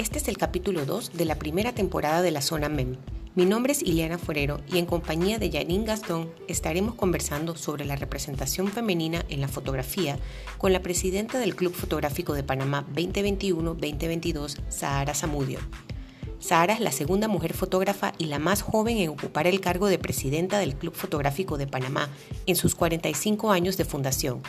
Este es el capítulo 2 de la primera temporada de la Zona MEM. Mi nombre es Ileana Forero y en compañía de Janine Gastón estaremos conversando sobre la representación femenina en la fotografía con la presidenta del Club Fotográfico de Panamá 2021-2022, Sahara Zamudio. Sahara es la segunda mujer fotógrafa y la más joven en ocupar el cargo de presidenta del Club Fotográfico de Panamá en sus 45 años de fundación.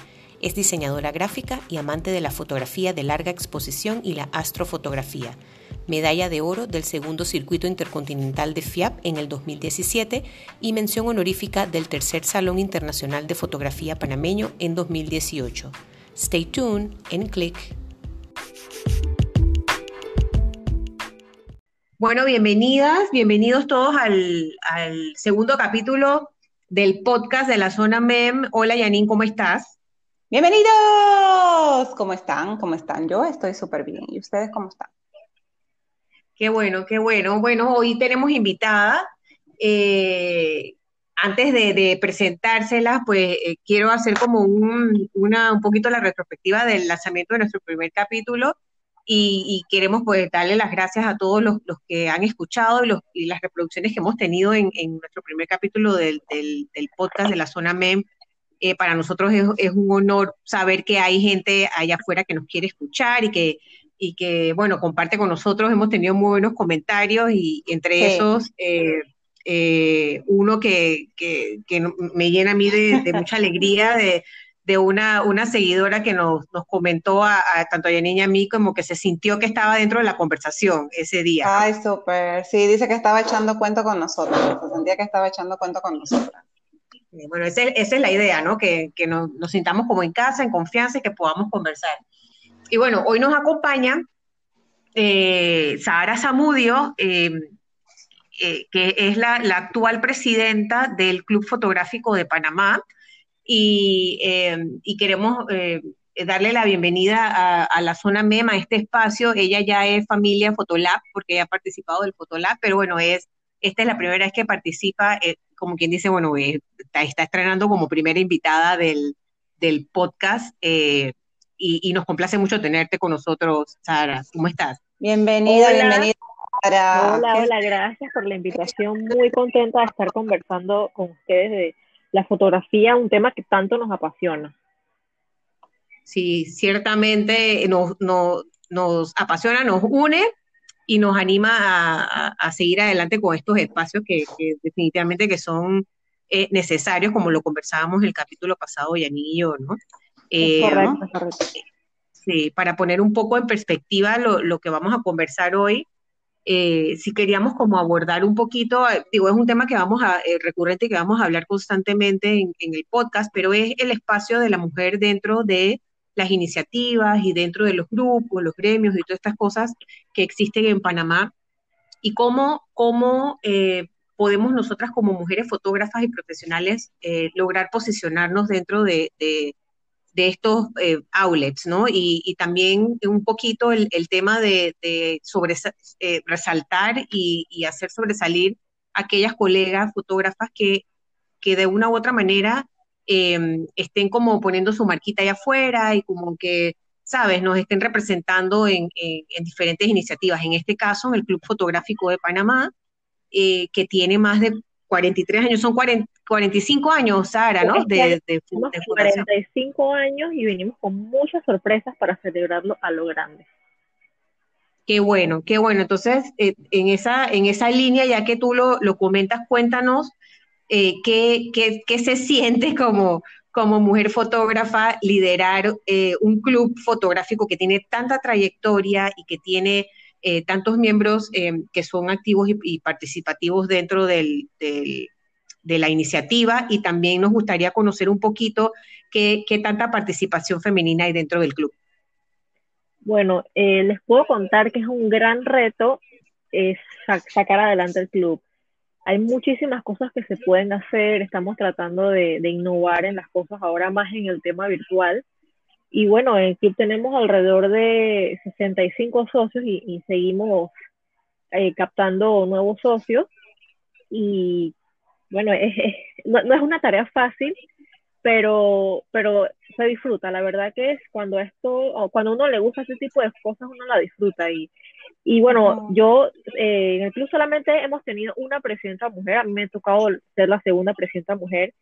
Es diseñadora gráfica y amante de la fotografía de larga exposición y la astrofotografía. Medalla de oro del segundo circuito intercontinental de FIAP en el 2017 y mención honorífica del tercer Salón Internacional de Fotografía Panameño en 2018. Stay tuned en Click. Bueno, bienvenidas, bienvenidos todos al, segundo capítulo del podcast de la zona MEM. Hola Yanin, ¿cómo estás? Bienvenidos. ¿Cómo están? ¿Cómo están? Yo estoy súper bien. ¿Y ustedes cómo están? Qué bueno, qué bueno. Bueno, hoy tenemos invitada. Eh, antes de, presentárselas, pues eh, quiero hacer como un, una, un poquito la retrospectiva del lanzamiento de nuestro primer capítulo y, queremos pues darle las gracias a todos los, que han escuchado y, los, las reproducciones que hemos tenido en, nuestro primer capítulo del, podcast de la zona MEM. Eh, para nosotros es, un honor saber que hay gente allá afuera que nos quiere escuchar y que, y que bueno, comparte con nosotros. Hemos tenido muy buenos comentarios y entre esos... Eh, eh, uno que, me llena a mí de mucha alegría, de, de una, una seguidora que nos, nos comentó a, tanto a Yanine y a mí como que se sintió que estaba dentro de la conversación ese día. Ay, súper. Sí, dice que estaba echando cuento con nosotros, se sentía que estaba echando cuento con nosotros. Bueno, esa, es la idea, ¿no? Que, que nos, sintamos como en casa, en confianza y que podamos conversar. Y bueno, hoy nos acompaña eh, Sahara Zamudio, eh, eh, que es la, actual presidenta del Club Fotográfico de Panamá y, eh, queremos eh, darle la bienvenida a, la zona MEMA, a este espacio. Ella ya es familia Fotolab porque ella ha participado del Fotolab, pero bueno, es esta es la primera vez que participa, eh, como quien dice, bueno, está, estrenando como primera invitada del, podcast y, nos complace mucho tenerte con nosotros, Sara. ¿Cómo estás? Bienvenida, bienvenida. Hola, hola, gracias por la invitación. Muy contenta de estar conversando con ustedes de la fotografía, un tema que tanto nos apasiona. Sí, ciertamente nos, nos, apasiona, nos une y nos anima a, seguir adelante con estos espacios que, definitivamente que son eh, necesarios, como lo conversábamos en el capítulo pasado, Yanillo, ¿no? Eh, correcto, correcto. Sí, para poner un poco en perspectiva lo, lo que vamos a conversar hoy, eh, si queríamos como abordar un poquito, eh, digo, es un tema que vamos a, eh, recurrente que vamos a hablar constantemente en, el podcast, pero es el espacio de la mujer dentro de las iniciativas y dentro de los grupos, los gremios y todas estas cosas que existen en Panamá y cómo, cómo podemos nosotras como mujeres fotógrafas y profesionales lograr posicionarnos dentro de, de estos eh, outlets, ¿no? Y, también un poquito el, tema de, sobre, eh, resaltar y, hacer sobresalir aquellas colegas fotógrafas que, que de una u otra manera em, estén como poniendo su marquita allá afuera y como que, ¿sabes?, nos estén representando en, diferentes iniciativas. En este caso, en el Club Fotográfico de Panamá, eh, que tiene más de 43 años, son 45 años, Sara, ¿no? De, de, 45 años y venimos con muchas sorpresas para celebrarlo a lo grande. Qué bueno, qué bueno. Entonces, eh, en, esa, en esa línea, ya que tú lo, comentas, cuéntanos eh, qué, se siente como, mujer fotógrafa liderar eh, un club fotográfico que tiene tanta trayectoria y que tiene eh, tantos miembros que son activos y, participativos dentro de la iniciativa y también nos gustaría conocer un poquito qué, tanta participación femenina hay dentro del club. Bueno, les puedo contar que es un gran reto sacar adelante el club. Hay muchísimas cosas que se pueden hacer, estamos tratando de, innovar en las cosas ahora más en el tema virtual, y bueno, en el club tenemos alrededor de 65 socios y, seguimos eh, captando nuevos socios. Y bueno, no, es una tarea fácil, pero, pero se disfruta. La verdad que es cuando esto, cuando uno le gusta ese tipo de cosas, uno la disfruta. Y, Y bueno, yo eh, en el club solamente hemos tenido una presidenta mujer, a mí me ha tocado ser la segunda presidenta mujer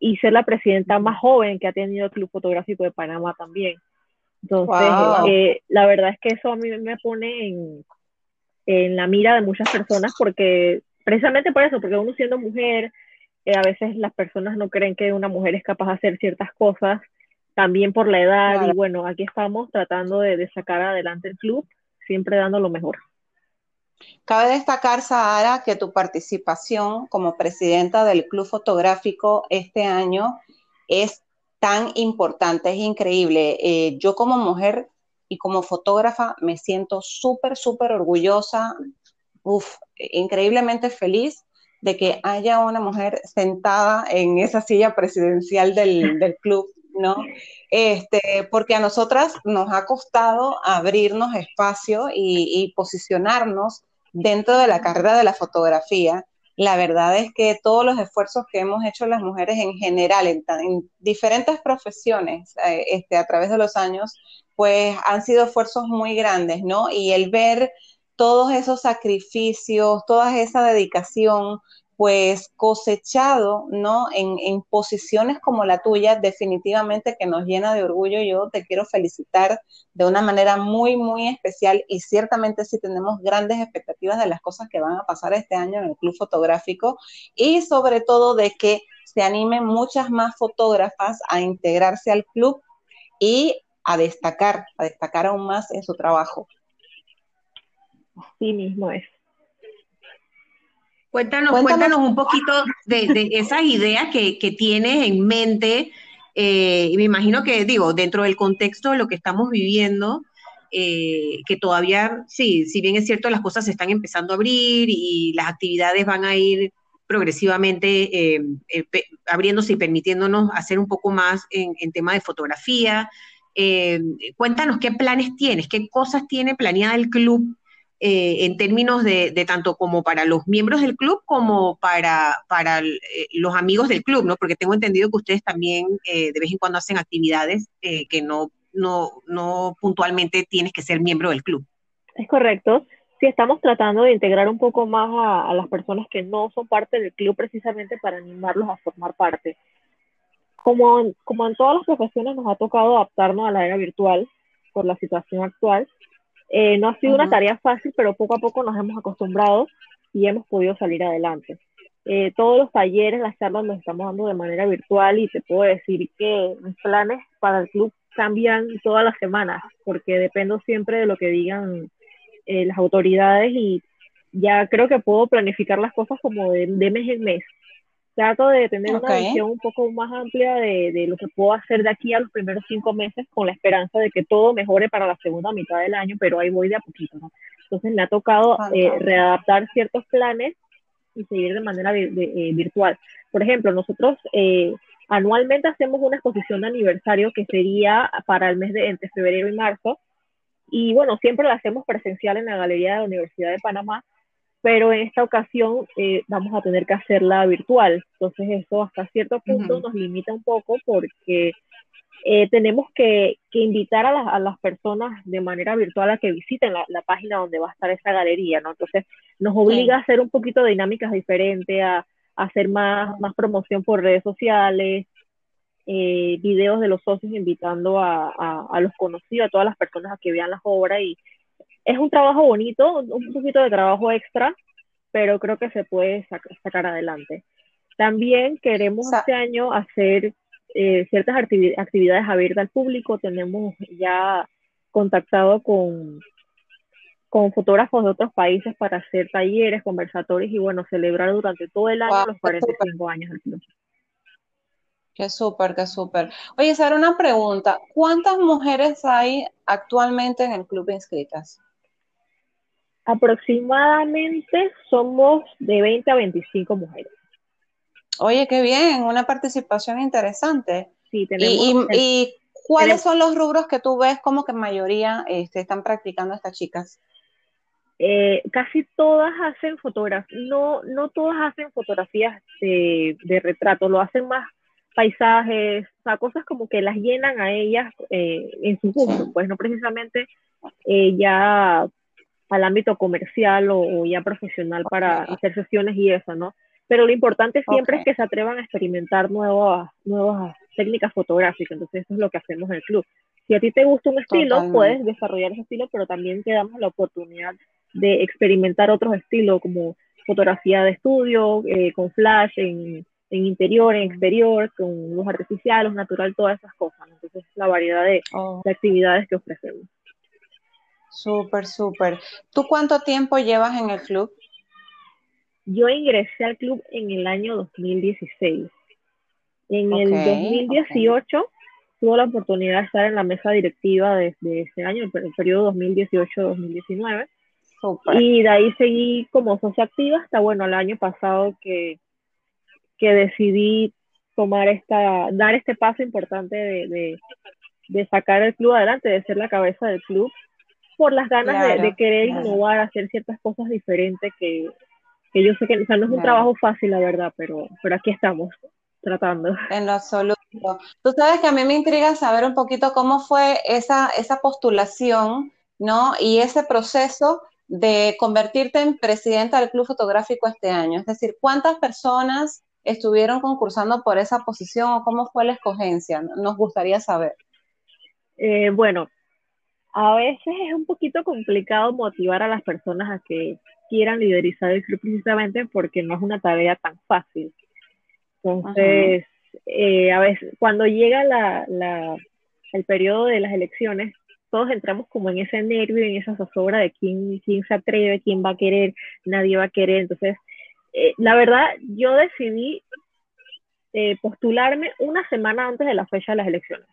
y ser la presidenta más joven que ha tenido el Club Fotográfico de Panamá también. Entonces, eh, la verdad es que eso a mí me pone en, en la mira de muchas personas porque, precisamente por eso, porque uno siendo mujer, eh, a veces las personas no creen que una mujer es capaz de hacer ciertas cosas, también por la edad, y bueno, aquí estamos tratando de, de sacar adelante el club, siempre dando lo mejor. Cabe destacar, Sahara, que tu participación como presidenta del Club Fotográfico este año es tan importante, es increíble. Eh, yo como mujer y como fotógrafa me siento súper, súper orgullosa, uf, increíblemente feliz de que haya una mujer sentada en esa silla presidencial del, club, ¿no? Este, porque a nosotras nos ha costado abrirnos espacio y, y posicionarnos dentro de la carrera de la fotografía la verdad es que todos los esfuerzos que hemos hecho las mujeres en general, en, diferentes profesiones eh, este, a través de los años, pues han sido esfuerzos muy grandes, ¿no? Y el ver todos esos sacrificios, toda esa dedicación, pues cosechado, ¿no? En, en, posiciones como la tuya, definitivamente que nos llena de orgullo. Yo te quiero felicitar de una manera muy, muy especial y ciertamente sí tenemos grandes expectativas de las cosas que van a pasar este año en el Club Fotográfico y sobre todo de que se animen muchas más fotógrafas a integrarse al club y a destacar, a destacar aún más en su trabajo. Sí mismo es. Cuéntanos, cuéntanos, un poquito de, esas ideas que, tienes en mente. Eh, y me imagino que, digo, dentro del contexto de lo que estamos viviendo, eh, que todavía, sí, si bien es cierto, las cosas se están empezando a abrir y las actividades van a ir progresivamente eh, abriéndose y permitiéndonos hacer un poco más en, en tema de fotografía. cuéntanos qué planes tienes, qué cosas tiene planeada el club eh, en términos de, tanto como para los miembros del club como para, para eh, los amigos del club, ¿no? Porque tengo entendido que ustedes también eh, de vez en cuando hacen actividades que no, no, no puntualmente tienes que ser miembro del club. Es correcto. Sí, estamos tratando de integrar un poco más a, a las personas que no son parte del club precisamente para animarlos a formar parte. Como, como en todas las profesiones nos ha tocado adaptarnos a la era virtual por la situación actual, eh, no ha sido una tarea fácil, pero poco a poco nos hemos acostumbrado y hemos podido salir adelante. Eh, todos los talleres, las charlas los estamos dando de manera virtual y te puedo decir que mis planes para el club cambian todas las semanas, porque dependo siempre de lo que digan eh, las autoridades y ya creo que puedo planificar las cosas como de, de mes en mes trato de tener una visión un poco más amplia de, de, lo que puedo hacer de aquí a los primeros cinco meses con la esperanza de que todo mejore para la segunda mitad del año, pero ahí voy de a poquito, ¿no? Entonces me ha tocado eh, readaptar ciertos planes y seguir de manera eh, virtual. Por ejemplo, nosotros eh, anualmente hacemos una exposición de aniversario que sería para el mes de entre febrero y marzo. Y bueno, siempre la hacemos presencial en la Galería de la Universidad de Panamá, pero en esta ocasión eh, vamos a tener que hacerla virtual. Entonces eso hasta cierto punto nos limita un poco porque eh, tenemos que, que invitar a, a, las personas de manera virtual a que visiten la, la, página donde va a estar esa galería, ¿no? Entonces nos obliga a hacer un poquito de dinámicas diferentes, a, a hacer más, más promoción por redes sociales, eh, videos de los socios invitando a, a, a, los conocidos, a todas las personas a que vean las obras y es un trabajo bonito, un poquito de trabajo extra, pero creo que se puede sacar adelante. También queremos este año hacer eh, ciertas actividades abiertas al público. Tenemos ya contactado con, con fotógrafos de otros países para hacer talleres, conversatorios y bueno, celebrar durante todo el año los 45 años del club. Qué súper, qué súper. Oye, Sara, una pregunta. ¿Cuántas mujeres hay actualmente en el club inscritas? Aproximadamente somos de 20 a 25 mujeres. Oye, qué bien, una participación interesante. Sí, tenemos. ¿Y, y, cuáles son los rubros que tú ves como que mayoría este, están practicando estas chicas? Eh, casi todas hacen fotografías, no, no todas hacen fotografías de, de, retrato, lo hacen más paisajes, o sea, cosas como que las llenan a ellas eh, en su gusto, pues no precisamente eh, ya al ámbito comercial o, ya profesional para hacer sesiones y eso, ¿no? Pero lo importante siempre es que se atrevan a experimentar nuevas, nuevas técnicas fotográficas, entonces eso es lo que hacemos en el club. Si a ti te gusta un estilo, puedes desarrollar ese estilo, pero también te damos la oportunidad de experimentar otros estilos como fotografía de estudio, eh, con flash, en, interior, en exterior, con luz artificial, luz natural, todas esas cosas. Entonces, la variedad de, oh. de actividades que ofrecemos. Súper, súper. ¿Tú cuánto tiempo llevas en el club? Yo ingresé al club en el año 2016. En el 2018 tuve la oportunidad de estar en la mesa directiva desde ese año, el periodo 2018-2019. Y de ahí seguí como socia activa hasta, bueno, el año pasado que, que decidí tomar esta, dar este paso importante de, de, sacar el club adelante, de ser la cabeza del club, por las ganas de, querer innovar, hacer ciertas cosas diferentes que, que yo sé que, o sea, no es un trabajo fácil, la verdad, pero, pero aquí estamos tratando. En lo absoluto. Tú sabes que a mí me intriga saber un poquito cómo fue esa, esa postulación, ¿no? Y ese proceso de convertirte en presidenta del Club Fotográfico este año. Es decir, ¿cuántas personas estuvieron concursando por esa posición o cómo fue la escogencia? Nos gustaría saber. Eh, bueno, a veces es un poquito complicado motivar a las personas a que quieran liderizar el club precisamente porque no es una tarea tan fácil. Entonces, eh, a veces, cuando llega la, la, el periodo de las elecciones, todos entramos como en ese nervio, en esa zozobra de quién, quién se atreve, quién va a querer, nadie va a querer. Entonces, eh, la verdad, yo decidí eh, postularme una semana antes de la fecha de las elecciones.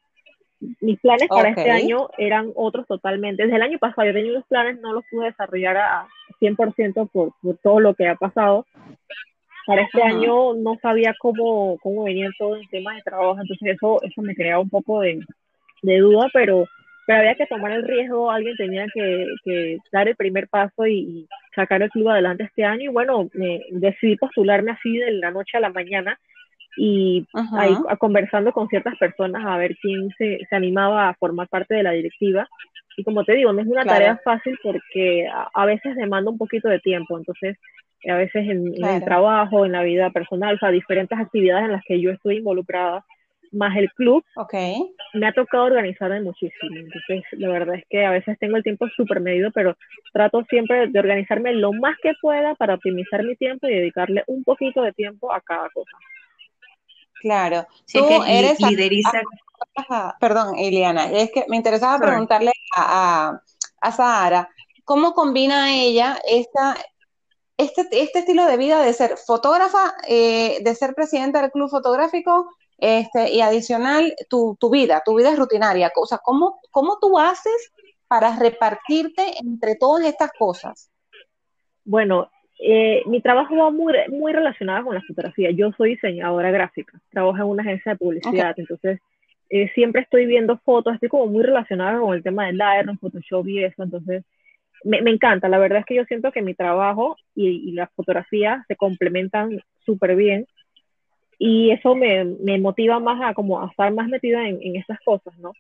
Mis planes para este año eran otros totalmente. Desde el año pasado yo tenía unos planes, no los pude desarrollar a 100% por, por todo lo que ha pasado, para este año no sabía cómo, cómo venía todo el tema de trabajo, entonces eso, eso me creaba un poco de, de duda, pero, pero había que tomar el riesgo, alguien tenía que, que dar el primer paso y, sacar el club adelante este año. Y bueno, me decidí postularme así de la noche a la mañana y ahí conversando con ciertas personas a ver quién se, se, animaba a formar parte de la directiva. Y como te digo, no es una tarea fácil porque a, a, veces demanda un poquito de tiempo, entonces a veces en, el trabajo, en la vida personal, o sea, diferentes actividades en las que yo estoy involucrada, más el club, okay. me ha tocado organizarme muchísimo. Entonces, la verdad es que a veces tengo el tiempo súper medido, pero trato siempre de organizarme lo más que pueda para optimizar mi tiempo y dedicarle un poquito de tiempo a cada cosa. Claro, tú eres lideriza. perdón, Eliana, es que me interesaba preguntarle a, a, a Sahara, ¿cómo combina ella esta, este, este estilo de vida de ser fotógrafa, eh, de ser presidenta del club fotográfico, este, y adicional tu, tu, vida, tu vida es rutinaria. O sea, ¿cómo, ¿cómo tú haces para repartirte entre todas estas cosas? Bueno, eh, mi trabajo va muy, muy relacionado con la fotografía. Yo soy diseñadora gráfica, trabajo en una agencia de publicidad, entonces eh, siempre estoy viendo fotos, estoy como muy relacionada con el tema del Lightroom, Photoshop y eso, entonces me, me, encanta, la verdad es que yo siento que mi trabajo y, y la fotografía se complementan súper bien y eso me, me, motiva más a como a estar más metida en, en estas cosas, ¿no?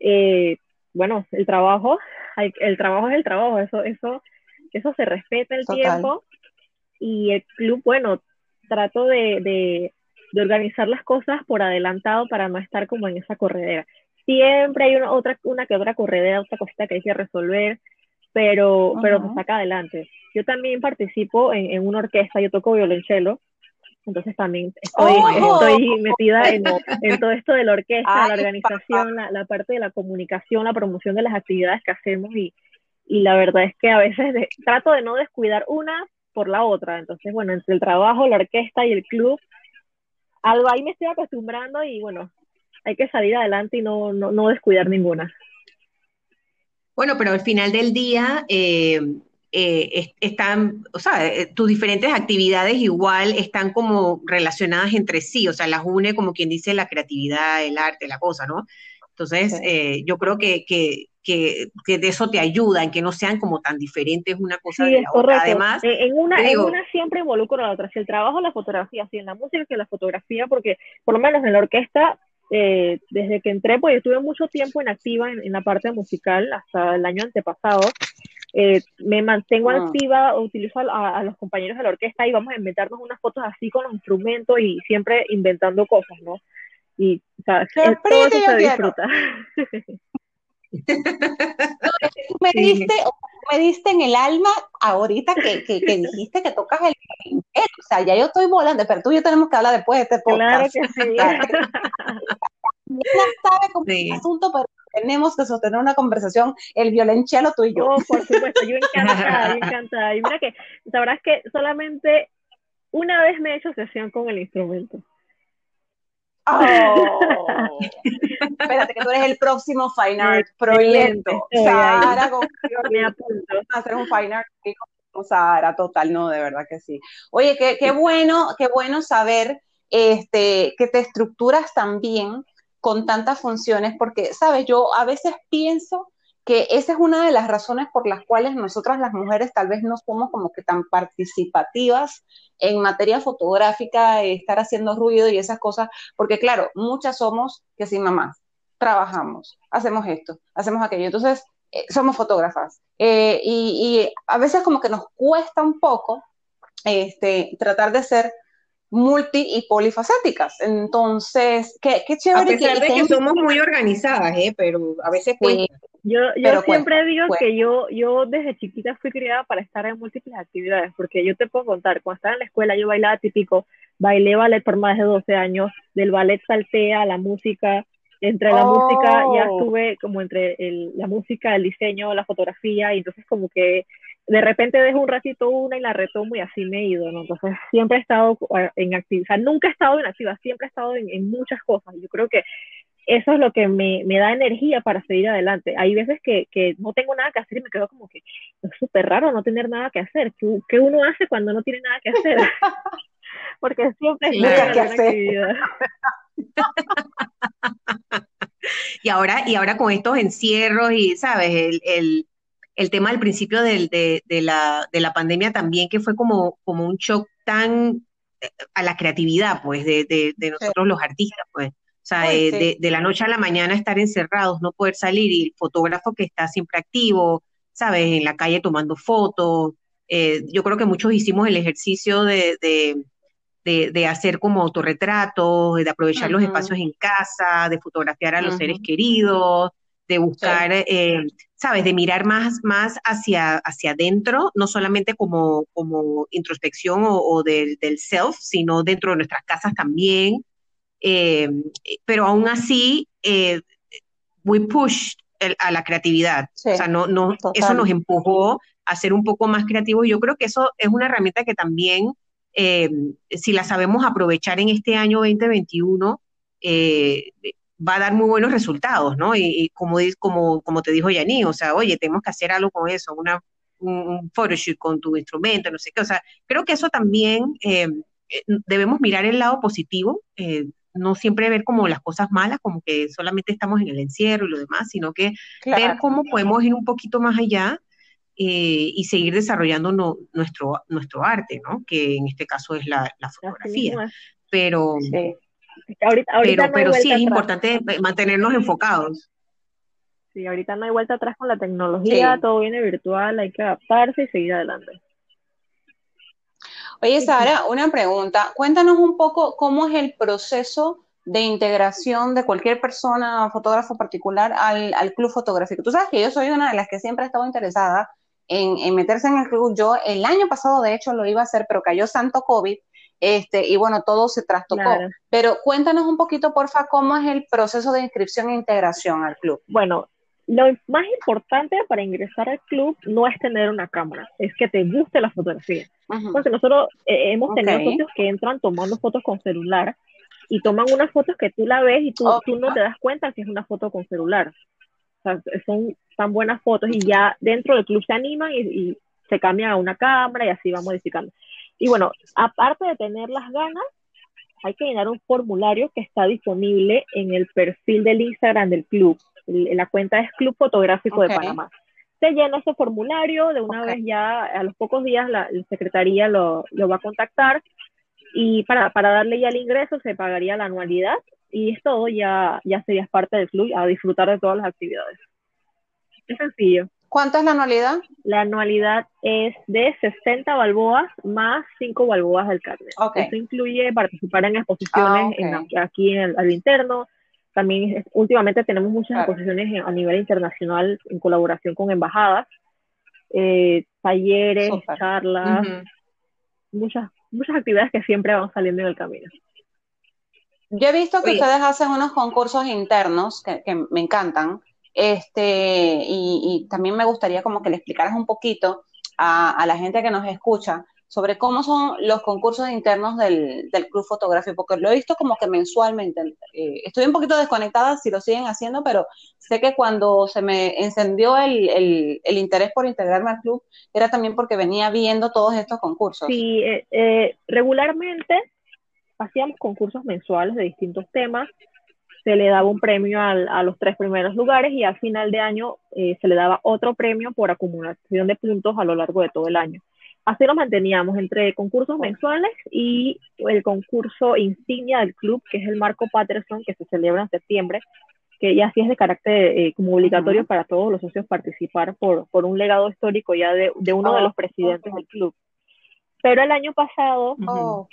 Eh, bueno, el trabajo, el trabajo es el trabajo, eso, eso, eso se respeta el tiempo y el club, bueno, trato de, de, de, organizar las cosas por adelantado para no estar como en esa corredera. Siempre hay una, otra, una que otra corredera, otra cosita que hay que resolver, pero, pero se saca adelante. Yo también participo en, en, una orquesta, yo toco violonchelo, entonces también estoy, ¡Oh! estoy metida en, en, todo esto de la orquesta, la organización, la, la, parte de la comunicación, la promoción de las actividades que hacemos y, y la verdad es que a veces de, trato de no descuidar una por la otra. Entonces, bueno, entre el trabajo, la orquesta y el club, algo ahí me estoy acostumbrando y bueno, hay que salir adelante y no, no, no descuidar ninguna. Bueno, pero al final del día eh, eh, están, o sea, eh, tus diferentes actividades igual están como relacionadas entre sí, o sea, las une como quien dice la creatividad, el arte, la cosa, ¿no? Entonces, eh, yo creo que, que, que, que, de eso te ayuda, en que no sean como tan diferentes una cosa sí, de la otra. Además, en una, digo, en una siempre involucro a la otra, si el trabajo, la fotografía, si en la música que la fotografía, porque por lo menos en la orquesta eh, desde que entré, pues estuve mucho tiempo en activa en, en, la parte musical hasta el año antepasado. eh, me mantengo ah. activa, utilizo a, los compañeros de la orquesta y vamos a inventarnos unas fotos así con los instrumentos y siempre inventando cosas, ¿no? Y, o sea, todo eso se disfruta. me diste, me diste en el alma ahorita que, que, dijiste que tocas el o sea, ya yo estoy volando, pero tú y yo tenemos que hablar después de este podcast. Claro que sí. sabe cómo es el asunto, pero tenemos que sostener una conversación, el violonchelo tú y yo. Oh, por supuesto, yo encantada, yo encantada. Y mira que, sabrás que solamente una vez me he hecho sesión con el instrumento. Oh. Espérate, que tú eres el próximo Fine Art proyecto. Sara, me apunto. a hacer un Fine Art con Sara, total, no, de verdad que sí. Oye, qué, qué bueno, qué bueno saber este, que te estructuras también con tantas funciones, porque, sabes, yo a veces pienso que esa es una de las razones por las cuales nosotras las mujeres tal vez no somos como que tan participativas en materia fotográfica, estar haciendo ruido y esas cosas, porque claro, muchas somos que sin mamás, trabajamos, hacemos esto, hacemos aquello, entonces eh, somos fotógrafas eh, y, a veces como que nos cuesta un poco este, tratar de ser multi y polifacéticas. Entonces, qué, qué chévere. A pesar de que, somos muy organizadas, ¿eh? pero a veces yo, yo siempre digo que yo, yo desde chiquita fui criada para estar en múltiples actividades, porque yo te puedo contar, cuando estaba en la escuela yo bailaba típico, bailé ballet por más de 12 años, del ballet salté a la música, entre la música ya oh. estuve como entre el, la música, el diseño, la fotografía, y entonces como que de repente dejo un ratito una y la retomo y así me he ido, ¿no? Entonces siempre he estado eh, en actividad, o sea, nunca he estado en actividad, siempre he estado en, en muchas cosas. Yo creo que eso es lo que me, me, da energía para seguir adelante. Hay veces que, que, no tengo nada que hacer y me quedo como que es súper raro no tener nada que hacer. ¿Qué, ¿Qué, uno hace cuando no tiene nada que hacer? Porque siempre nada que hacer. y ahora, y ahora con estos encierros y, ¿sabes? El, el, el tema al principio del, de, de, la, de la pandemia también, que fue como, como un shock tan eh, a la creatividad, pues, de, de, de nosotros los artistas, pues. O sea, de, de, la noche a la mañana estar encerrados, no poder salir y el fotógrafo que está siempre activo, ¿sabes? En la calle tomando fotos. Eh, yo creo que muchos hicimos el ejercicio de, de, de hacer como autorretratos, de aprovechar los espacios en casa, de fotografiar a los seres queridos, de buscar, eh, ¿sabes? De mirar más, más hacia, hacia adentro, no solamente como, como introspección o, o del, del self, sino dentro de nuestras casas también eh, pero aún así, eh, we pushed a la creatividad. o sea, no, no, eso nos empujó a ser un poco más creativos. Yo creo que eso es una herramienta que también, eh, si la sabemos aprovechar en este año 2021, eh, va a dar muy buenos resultados, ¿no? Y, como, como, como te dijo Yaní, o sea, oye, tenemos que hacer algo con eso, una, un, photoshoot con tu instrumento, no sé qué. O sea, creo que eso también debemos mirar el lado positivo no siempre ver como las cosas malas, como que solamente estamos en el encierro y lo demás, sino que ver cómo podemos ir un poquito más allá eh, y seguir desarrollando nuestro, nuestro arte, ¿no? Que en este caso es la, fotografía. Pero, pero, pero sí es importante mantenernos enfocados. Sí, ahorita no hay vuelta atrás con la tecnología, todo viene virtual, hay que adaptarse y seguir adelante. Oye, Sara, una pregunta. Cuéntanos un poco cómo es el proceso de integración de cualquier persona, fotógrafo particular, al, club fotográfico. Tú sabes que yo soy una de las que siempre ha estado interesada en, meterse en el club. Yo el año pasado, de hecho, lo iba a hacer, pero cayó santo COVID. Este, y bueno, todo se trastocó. Pero cuéntanos un poquito, porfa, cómo es el proceso de inscripción e integración al club. Bueno, lo más importante para ingresar al club no es tener una cámara, es que te guste la fotografía. Porque nosotros eh, hemos tenido socios que entran tomando fotos con celular y toman unas fotos que tú la ves y tú, tú no te das cuenta que es una foto con celular. O sea, son tan buenas fotos y ya dentro del club se animan y, y se cambia a una cámara y así va modificando. Y bueno, aparte de tener las ganas, hay que llenar un formulario que está disponible en el perfil del Instagram del club la cuenta es Club Fotográfico de Panamá. Se llena ese formulario, de una vez ya a los pocos días la, secretaría lo, lo, va a contactar y para, para darle ya el ingreso se pagaría la anualidad y es todo, ya, ya serías parte del club a disfrutar de todas las actividades. Es sencillo. ¿Cuánto es la anualidad? La anualidad es de 60 balboas más 5 balboas del carnet. Eso incluye participar en exposiciones ah, aquí en al interno. También últimamente tenemos muchas exposiciones a nivel internacional en colaboración con embajadas, eh, talleres, charlas, muchas, muchas actividades que siempre van saliendo en el camino. Yo he visto que ustedes hacen unos concursos internos que, me encantan, este, y, también me gustaría como que le explicaras un poquito a, la gente que nos escucha sobre cómo son los concursos internos del, Club Fotográfico, porque lo he visto como que mensualmente. Eh, estoy un poquito desconectada si lo siguen haciendo, pero sé que cuando se me encendió el, interés por integrarme al club, era también porque venía viendo todos estos concursos. Sí, eh, eh, regularmente hacíamos concursos mensuales de distintos temas, se le daba un premio a los tres primeros lugares y al final de año se le daba otro premio por acumulación de puntos a lo largo de todo el año. Así nos manteníamos entre concursos mensuales y el concurso insignia del club, que es el Marco Patterson, que se celebra en septiembre, que ya sí es de carácter eh, como obligatorio para todos los socios participar por, por un legado histórico ya de, de uno de los presidentes del club. Pero el año pasado,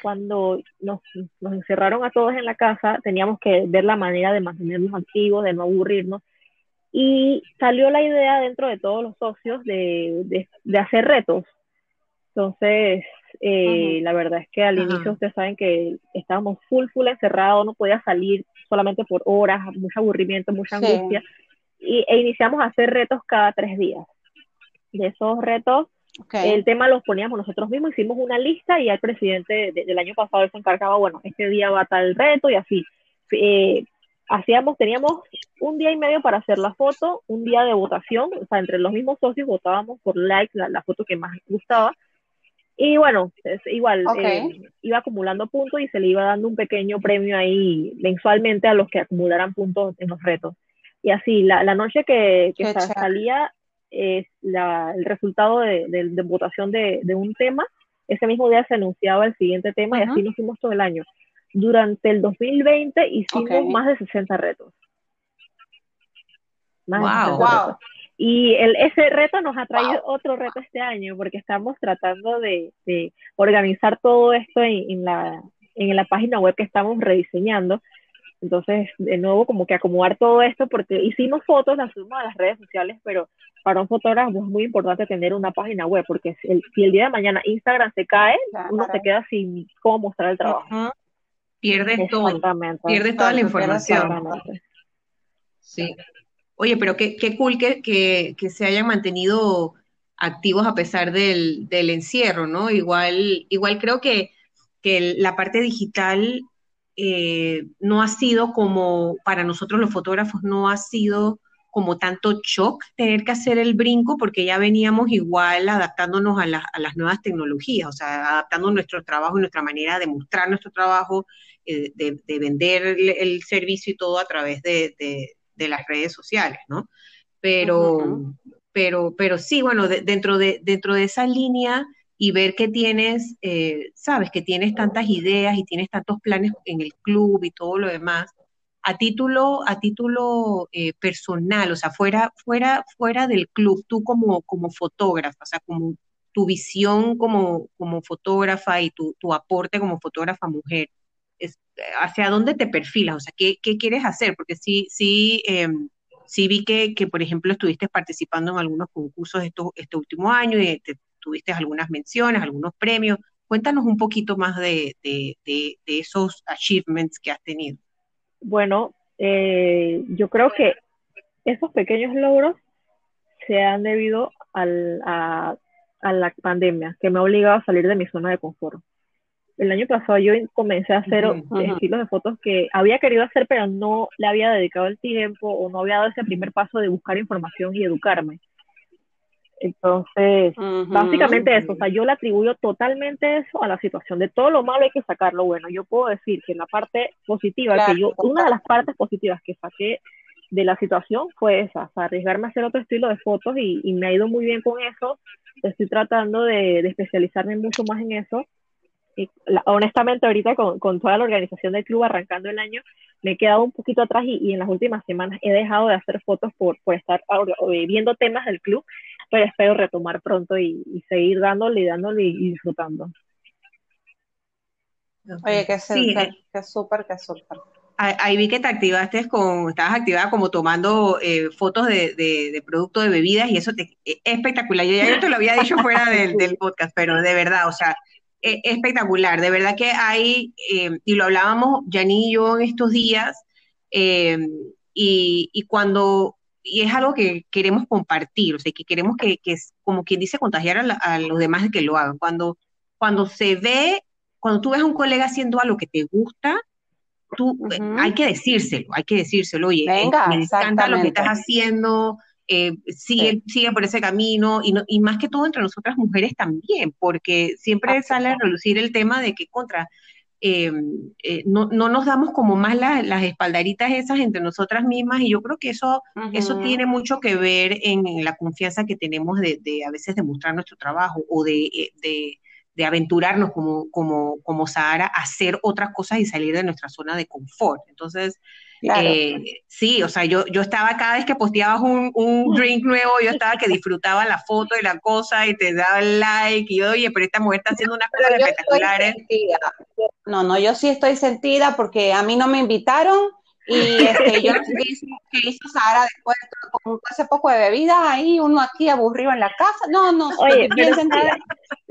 cuando nos, nos, encerraron a todos en la casa, teníamos que ver la manera de mantenernos activos, de no aburrirnos. Y salió la idea dentro de todos los socios de, de, de hacer retos. Entonces, eh, la verdad es que al inicio ustedes saben que estábamos full, full encerrados, no podía salir solamente por horas, mucho aburrimiento, mucha angustia. Y, e iniciamos a hacer retos cada tres días. De esos retos, el tema los poníamos nosotros mismos, hicimos una lista y el presidente del año pasado se encargaba, bueno, este día va a tal reto y así. Eh, hacíamos, teníamos un día y medio para hacer la foto, un día de votación, o sea, entre los mismos socios votábamos por like la, foto que más gustaba. Y bueno, es igual, eh, iba acumulando puntos y se le iba dando un pequeño premio ahí mensualmente a los que acumularan puntos en los retos. Y así, la, la noche que, que salía es el resultado de, votación de, un tema. Ese mismo día se anunciaba el siguiente tema y así nos fuimos todo el año. Durante el 2020 hicimos más de 60 retos. wow, Y el, ese reto nos ha traído otro reto este año porque estamos tratando de, organizar todo esto en, la, en la página web que estamos rediseñando. Entonces, de nuevo, como que acomodar todo esto, porque hicimos fotos, las subimos a las redes sociales, pero para un fotógrafo es muy importante tener una página web, porque si el, si el día de mañana Instagram se cae, uno se queda sin cómo mostrar el trabajo. Pierdes todo, pierdes toda la información. Sí. Oye, pero qué, qué cool que, que, se hayan mantenido activos a pesar del, del encierro, ¿no? Igual, igual creo que, que la parte digital eh, no ha sido como, para nosotros los fotógrafos, no ha sido como tanto shock tener que hacer el brinco porque ya veníamos igual adaptándonos a, las nuevas tecnologías, o sea, adaptando nuestro trabajo y nuestra manera de mostrar nuestro trabajo, eh, de, vender el, servicio y todo a través de, las redes sociales, ¿no? Pero, pero, pero sí, bueno, dentro, de, dentro de esa línea y ver que tienes, eh, sabes, que tienes tantas ideas y tienes tantos planes en el club y todo lo demás, a título, a título eh, personal, o sea, fuera, fuera, fuera del club, tú como, como fotógrafa, o sea, como tu visión como, como fotógrafa y tu, tu aporte como fotógrafa mujer, ¿hacia dónde te perfilas? O sea, ¿qué, quieres hacer? Porque sí, sí, em, sí vi que, por ejemplo, estuviste participando en algunos concursos esto, este último año y te tuviste algunas menciones, algunos premios. Cuéntanos un poquito más de, esos achievements que has tenido. Bueno, eh, yo creo que esos pequeños logros se han debido a, la pandemia, que me ha obligado a salir de mi zona de confort. El año pasado yo comencé a hacer estilos de fotos que había querido hacer, pero no le había dedicado el tiempo o no había dado ese primer paso de buscar información y educarme. Entonces, básicamente eso, o sea, yo le atribuyo totalmente eso a la situación. De todo lo malo hay que sacarlo bueno. Yo puedo decir que la parte positiva, que yo, una de las partes positivas que saqué de la situación fue esa, o sea, arriesgarme a hacer otro estilo de fotos y, me ha ido muy bien con eso. Estoy tratando de, especializarme mucho más en eso. Y honestamente, ahorita con, con, toda la organización del club arrancando el año, me he quedado un poquito atrás y, en las últimas semanas he dejado de hacer fotos por, por estar viendo temas del club pero espero retomar pronto y, seguir dándole y dándole y, disfrutando. Oye, que súper, que súper, que súper. Ahí vi que te activaste con, estabas activada como tomando eh, fotos de, de, producto de bebidas y eso te, es espectacular. Yo ya te lo había dicho fuera del, del podcast, pero de verdad, o sea, es espectacular. De verdad que hay, eh, y lo hablábamos Janine y yo en estos días, eh, y, y, cuando, y es algo que queremos compartir, o sea, que queremos que, que como quien dice, contagiar a, los demás de que lo hagan. Cuando, cuando se ve, cuando tú ves a un colega haciendo algo que te gusta, tú, hay que decírselo, hay que decírselo, oye, eh, me encanta lo que estás haciendo, eh, sigue, sigue por ese camino y, y más que todo entre nosotras mujeres también, porque siempre sale a relucir el tema de que contra, eh, no, no, nos damos como más las espaldaritas esas entre nosotras mismas y yo creo que eso, eso tiene mucho que ver en, la confianza que tenemos de, de, a veces demostrar nuestro trabajo o de, de de aventurarnos como, como, como Sahara a hacer otras cosas y salir de nuestra zona de confort. Entonces, eh, sí, o sea, yo, yo estaba cada vez que posteabas un, un, drink nuevo, yo estaba que disfrutaba la foto y la cosa y te daba el like y yo, oye, pero esta mujer está haciendo unas cosas espectaculares. No, no, yo sí estoy sentida porque a mí no me invitaron y este, yo no sé qué hizo, Sara después con ese poco de bebida ahí, uno aquí aburrido en la casa. No, no, Oye, bien sentida.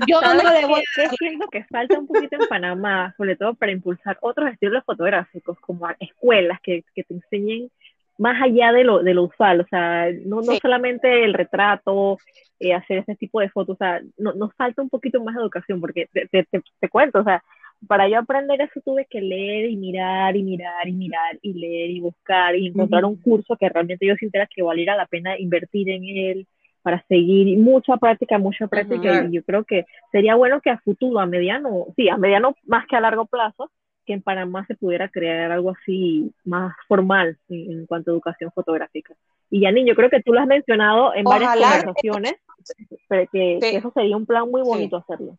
Yo no debo. siento que falta un poquito en Panamá, sobre todo para impulsar otros estilos fotográficos, como escuelas que, que te enseñen más allá de lo, de lo usual, o sea, no, no solamente el retrato, eh, hacer ese tipo de fotos, o sea, no, nos falta un poquito más de educación, porque te, te, te cuento, o sea, para yo aprender eso tuve que leer y mirar y mirar y mirar y leer y buscar y encontrar un curso que realmente yo sintiera que valiera la pena invertir en él para seguir mucha práctica, mucha práctica y yo creo que sería bueno que a futuro, a mediano, sí, a mediano más que a largo plazo, que en Panamá se pudiera crear algo así más formal en, cuanto a educación fotográfica. Y Yanin, yo creo que tú lo has mencionado en varias conversaciones, pero que, eso sería un plan muy bonito hacerlo.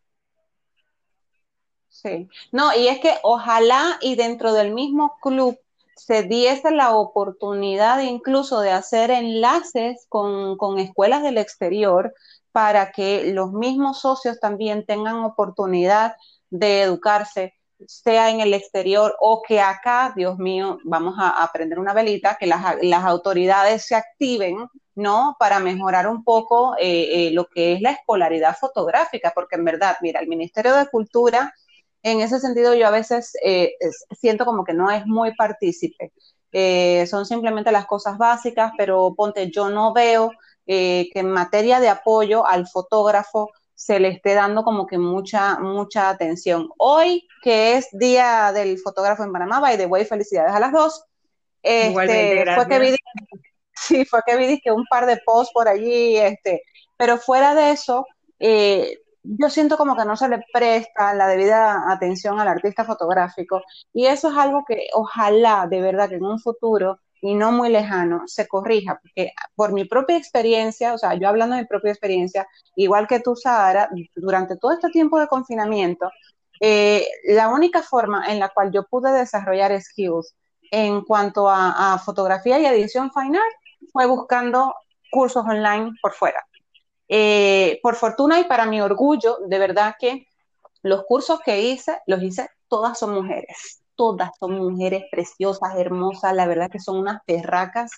Sí, no, y es que ojalá y dentro del mismo club se diese la oportunidad incluso de hacer enlaces con, con, escuelas del exterior para que los mismos socios también tengan oportunidad de educarse, sea en el exterior o que acá, Dios mío, vamos a, aprender una velita, que las, las, autoridades se activen, ¿no? Para mejorar un poco eh, eh, lo que es la escolaridad fotográfica, porque en verdad, mira, el Ministerio de Cultura en ese sentido yo a veces eh, siento como que no es muy partícipe. Eh, son simplemente las cosas básicas, pero ponte, yo no veo eh, que en materia de apoyo al fotógrafo se le esté dando como que mucha, mucha atención. Hoy, que es Día del Fotógrafo en Panamá, by the way, felicidades a las dos. Este, fue que vi, sí, fue que vi que un par de posts por allí, este, pero fuera de eso, eh, yo siento como que no se le presta la debida atención al artista fotográfico y eso es algo que ojalá de verdad que en un futuro y no muy lejano se corrija, porque por mi propia experiencia, o sea, yo hablando de mi propia experiencia, igual que tú, Sara, durante todo este tiempo de confinamiento, eh, la única forma en la cual yo pude desarrollar skills en cuanto a fotografía y edición final fue buscando cursos online por fuera. Eh, por fortuna y para mi orgullo, de verdad que los cursos que hice, los hice, todas son mujeres, todas son mujeres preciosas, hermosas, la verdad que son unas perracas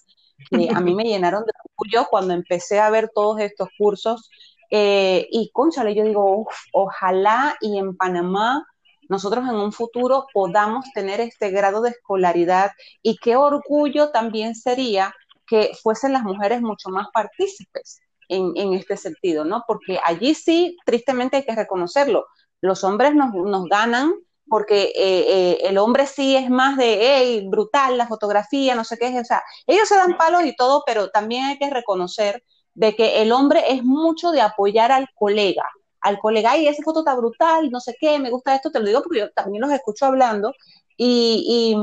que a mí me llenaron de orgullo cuando empecé a ver todos estos cursos. Eh, y conchale, yo digo, ojalá y en Panamá nosotros en un futuro podamos tener este grado de escolaridad y qué orgullo también sería que fuesen las mujeres mucho más partícipes en, este sentido, ¿no? Porque allí sí, tristemente hay que reconocerlo, los hombres nos, ganan porque eh, eh, el hombre sí es más de, hey, brutal, la fotografía, no sé qué, o sea, ellos se dan palos y todo, pero también hay que reconocer de que el hombre es mucho de apoyar al colega, al colega, y esa foto está brutal, no sé qué, me gusta esto, te lo digo porque yo también los escucho hablando y,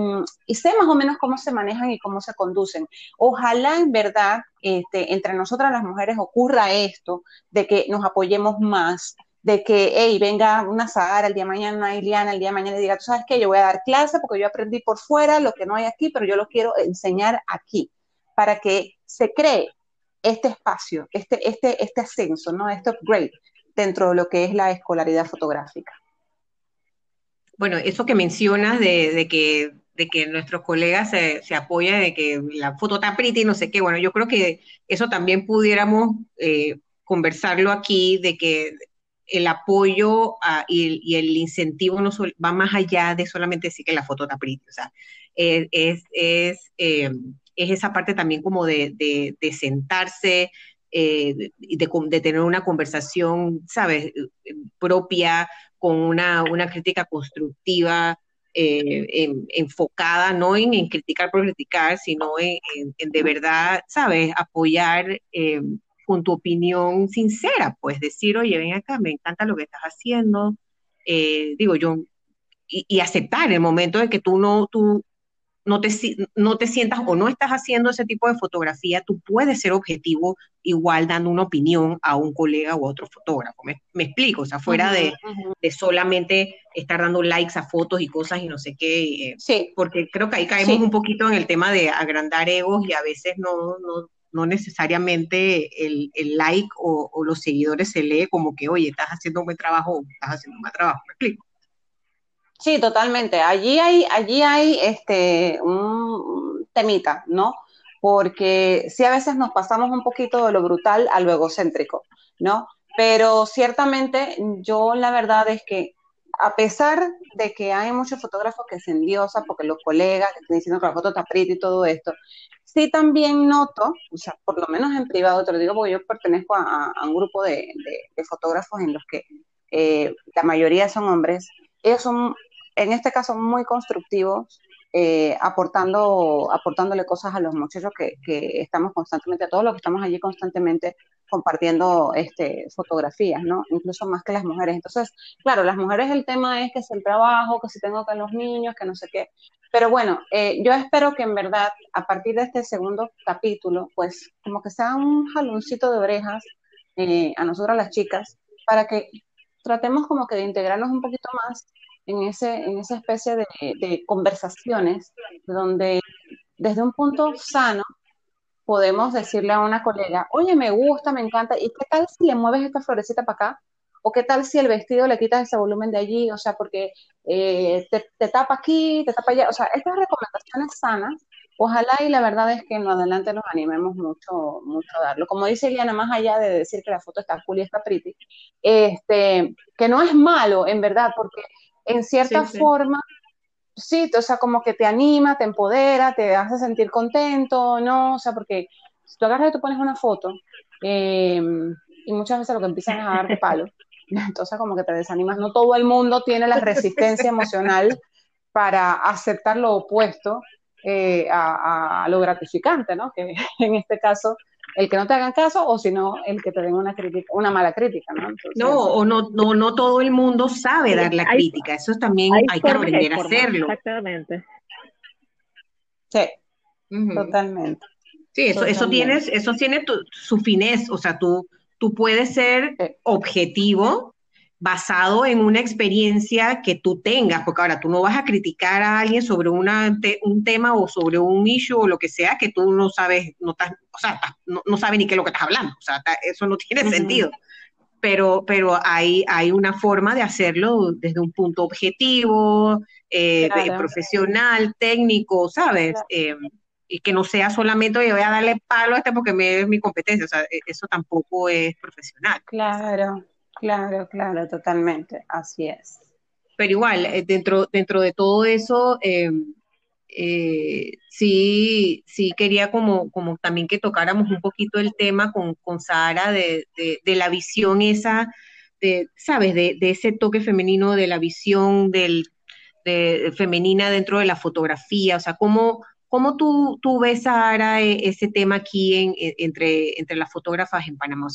sé más o menos cómo se manejan y cómo se conducen. Ojalá en verdad este, entre nosotras las mujeres ocurra esto, de que nos apoyemos más, de que, hey, venga una Sahara el día de mañana, una Iliana el día de mañana y diga, tú sabes qué, yo voy a dar clase porque yo aprendí por fuera lo que no hay aquí, pero yo lo quiero enseñar aquí, para que se cree este espacio, este, este, este ascenso, ¿no? este upgrade dentro de lo que es la escolaridad fotográfica. Bueno, eso que mencionas de, que, de que nuestros colegas se, se, apoyan de que la foto está pretty y no sé qué, bueno, yo creo que eso también pudiéramos eh, conversarlo aquí, de que el apoyo y, el incentivo no va más allá de solamente decir que la foto está pretty, o sea, es, es, es, eh, esa parte también como de, de, sentarse, eh, de, de, tener una conversación, ¿sabes?, propia, con una, una crítica constructiva, eh, enfocada no en, criticar por criticar, sino en, de verdad, ¿sabes?, apoyar con tu opinión sincera, pues decir, oye, ven acá, me encanta lo que estás haciendo, eh, digo yo, y, y, aceptar el momento de que tú no, tú no te, no te sientas o no estás haciendo ese tipo de fotografía, tú puedes ser objetivo igual dando una opinión a un colega o a otro fotógrafo. Me, explico, o sea, fuera de, de, solamente estar dando likes a fotos y cosas y no sé qué. Eh, sí. Porque creo que ahí caemos un poquito en el tema de agrandar egos y a veces no, no, no necesariamente el, el like o, o, los seguidores se lee como que, oye, estás haciendo un buen trabajo o estás haciendo un mal trabajo. ¿Me explico? Sí, totalmente. Allí hay, allí hay este, un temita, ¿no? Porque sí a veces nos pasamos un poquito de lo brutal a lo egocéntrico, ¿no? Pero ciertamente yo la verdad es que a pesar de que hay muchos fotógrafos que se endiosan porque los colegas que están diciendo que la foto está pretty y todo esto, sí también noto, o sea, por lo menos en privado, te lo digo porque yo pertenezco a, un grupo de, fotógrafos en los que eh, la mayoría son hombres, ellos son, en este caso, muy constructivos, eh, aportando, aportándole cosas a los muchachos que, que, estamos constantemente, a todos los que estamos allí constantemente compartiendo este, fotografías, ¿no? Incluso más que las mujeres. Entonces, claro, las mujeres el tema es que es el trabajo, que si tengo que los niños, que no sé qué. Pero bueno, eh, yo espero que en verdad, a partir de este segundo capítulo, pues como que sea un jaloncito de orejas eh, a nosotras las chicas, para que tratemos como que de integrarnos un poquito más en, ese, en esa especie de, de conversaciones donde desde un punto sano podemos decirle a una colega, oye, me gusta, me encanta, ¿y qué tal si le mueves esta florecita para acá? ¿O qué tal si el vestido le quitas ese volumen de allí? O sea, porque eh, te, tapa aquí, te tapa allá. O sea, estas recomendaciones sanas, ojalá y la verdad es que en adelante nos animemos mucho, mucho a darlo. Como dice Eliana, más allá de decir que la foto está cool y está pretty, este, que no es malo, en verdad, porque en cierta forma sí, o sea, como que te anima, te empodera, te hace sentir contento, ¿no? O sea, porque si tú agarras y tú pones una foto, em, y muchas veces lo que empiezan es a darte palo, entonces como que te desanimas. No todo el mundo tiene la resistencia emocional para aceptar lo opuesto eh, a, a, lo gratificante, ¿no? Que en este caso el que no te hagan caso o si no, el que te den una crítica, una mala crítica, ¿no? no, o no, no, no todo el mundo sabe dar la crítica, eso también hay, que aprender a hacerlo. Exactamente. Sí, totalmente. Sí, eso, eso tienes, eso tiene su finés, o sea, tú, tú puedes ser objetivo basado en una experiencia que tú tengas, porque ahora tú no vas a criticar a alguien sobre una, un tema o sobre un issue o lo que sea que tú no sabes, no estás, o sea, no, no, sabes ni qué es lo que estás hablando, o sea, eso no tiene sentido. Pero, pero hay, hay una forma de hacerlo desde un punto objetivo, eh, profesional, técnico, ¿sabes? Eh, y que no sea solamente, oye, voy a darle palo a este porque me, es mi competencia, o sea, e, eso tampoco es profesional. Claro, Claro, claro, totalmente, así es. Pero igual, eh, dentro, dentro de todo eso, eh, eh, sí, sí quería como, como también que tocáramos un poquito el tema con, con Sara de, de, la visión esa, de, ¿sabes? De, de, ese toque femenino, de la visión del, de, femenina dentro de la fotografía, o sea, cómo, ¿Cómo tú, tú ves, Sara, e, ese tema aquí en, e, entre, entre las fotógrafas en Panamá?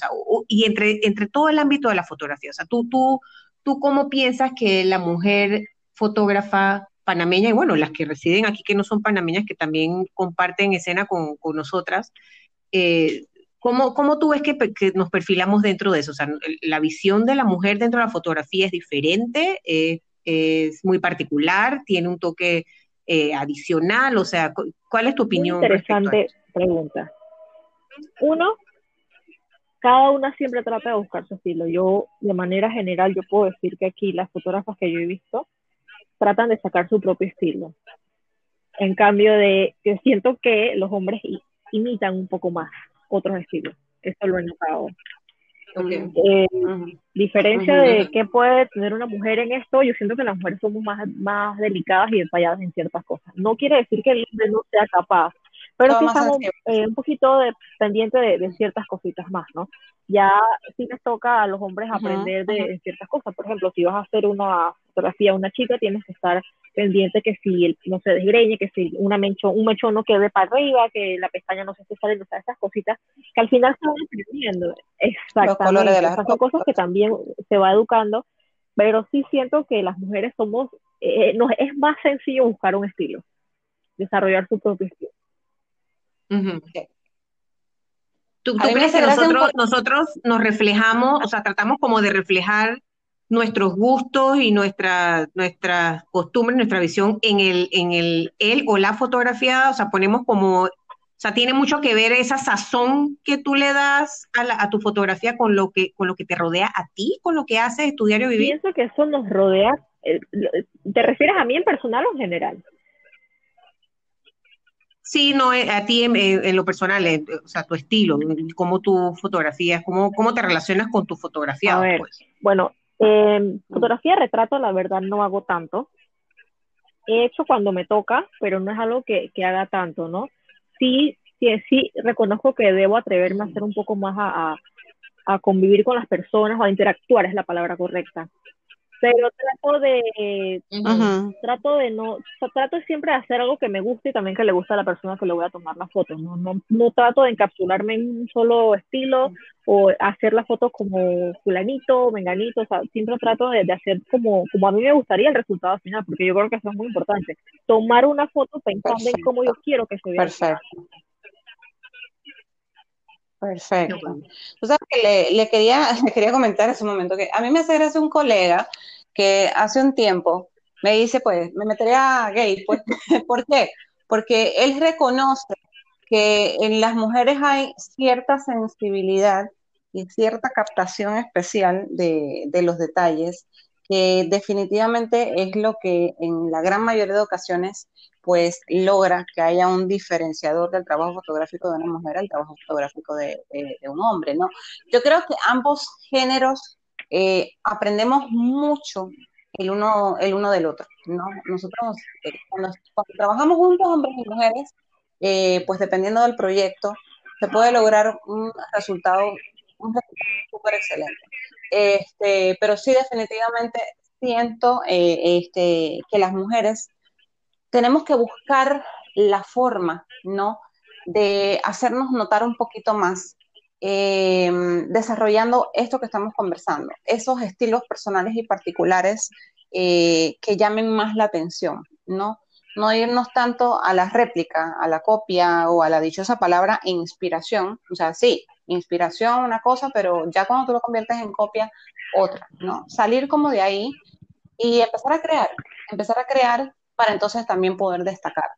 y entre, entre todo el ámbito de la fotografía. O sea, tú, tú, tú cómo piensas que la mujer fotógrafa panameña, y bueno, las que residen aquí que no son panameñas, que también comparten escena con, con nosotras, eh, ¿cómo, ¿cómo, tú ves que, que, nos perfilamos dentro de eso? O sea, la visión de la mujer dentro de la fotografía es diferente, eh, es muy particular, tiene un toque eh, adicional? O sea, ¿cuál es tu opinión? interesante pregunta. Uno, cada una siempre trata de buscar su estilo. Yo, de manera general, yo puedo decir que aquí las fotógrafas que yo he visto tratan de sacar su propio estilo. En cambio de, yo siento que los hombres imitan un poco más otros estilos. Esto lo he notado. Eh, diferencia de qué puede tener una mujer en esto, yo siento que las mujeres somos más, más delicadas y detalladas en ciertas cosas. No quiere decir que el hombre no sea capaz, pero sí estamos eh, un poquito de, pendiente de, ciertas cositas más, ¿no? Ya sí les toca a los hombres aprender de, ciertas cosas. Por ejemplo, si vas a hacer una fotografía a una chica, tienes que estar pendiente que si no se desgreñe, que si una mencho, un mechón no quede para arriba, que la pestaña no se esté saliendo, o sea, esas cositas que al final se van aprendiendo. Exactamente. Esas son cosas que también se va educando, pero sí siento que las mujeres somos, eh, nos, es más sencillo buscar un estilo, desarrollar su propio estilo. ¿Tú, crees que nosotros, nosotros nos reflejamos, o sea, tratamos como de reflejar nuestros gustos y nuestra, nuestras costumbres, nuestra visión en el, en el él o la fotografía, o sea, ponemos como, o sea, tiene mucho que ver esa sazón que tú le das a, a tu fotografía con lo que, con lo que te rodea a ti, con lo que haces tu diario vivir. Pienso que eso nos rodea, eh, ¿te refieres a mí en personal o en general? Sí, no, eh, a ti en, lo personal, eh, o sea, tu estilo, cómo tú fotografías, cómo, cómo te relacionas con tu fotografía. Pues. Bueno, eh, fotografía retrato, la verdad, no hago tanto. He hecho cuando me toca, pero no es algo que, haga tanto, ¿no? Sí, sí, sí, reconozco que debo atreverme a hacer un poco más a, a convivir con las personas o a interactuar, es la palabra correcta pero trato de trato de no trato siempre de hacer algo que me guste y también que le guste a la persona que le voy a tomar la foto no no, no trato de encapsularme en un solo estilo o hacer la foto como fulanito menganito o sea siempre trato de, hacer como como a mí me gustaría el resultado final porque yo creo que eso es muy importante. Tomar una foto pensando en cómo yo quiero que se vea. Perfecto. Perfecto. O sea, que le, quería, le quería comentar en ese momento que a mí me hace gracia un colega que hace un tiempo me dice, pues, me metería gay. Pues, ¿Por qué? Porque él reconoce que en las mujeres hay cierta sensibilidad y cierta captación especial de, de los detalles, que definitivamente es lo que en la gran mayoría de ocasiones pues logra que haya un diferenciador del trabajo fotográfico de una mujer al trabajo fotográfico de, un hombre, ¿no? Yo creo que ambos géneros eh, aprendemos mucho el uno, el uno del otro, ¿no? Nosotros, eh, cuando, trabajamos juntos, hombres y mujeres, eh, pues dependiendo del proyecto, se puede lograr un resultado, un súper excelente. Este, pero sí, definitivamente siento este, que las mujeres tenemos que buscar la forma, ¿no? De hacernos notar un poquito más, eh, desarrollando esto que estamos conversando, esos estilos personales y particulares eh, que llamen más la atención, ¿no? No irnos tanto a la réplica, a la copia o a la dichosa palabra inspiración, o sea, sí, inspiración una cosa, pero ya cuando tú lo conviertes en copia, otra, ¿no? Salir como de ahí y empezar a crear, empezar a crear para entonces también poder destacar.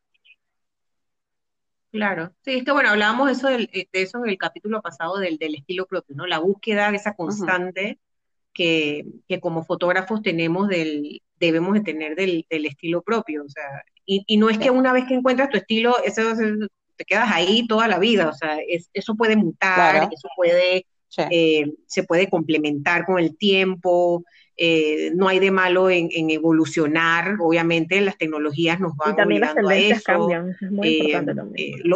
Claro, sí, es que bueno, hablábamos de eso, eh, de eso en el capítulo pasado del, estilo propio, ¿no? La búsqueda, esa constante que, como fotógrafos tenemos del, debemos de tener del, estilo propio, o sea, y, no es que una vez que encuentras tu estilo, eso, te quedas ahí toda la vida, o sea, eso puede mutar, eso puede, eh, se puede complementar con el tiempo, eh, no hay de malo en, evolucionar, obviamente las tecnologías nos van y también las tendencias cambian, es muy eh, importante también. Eh,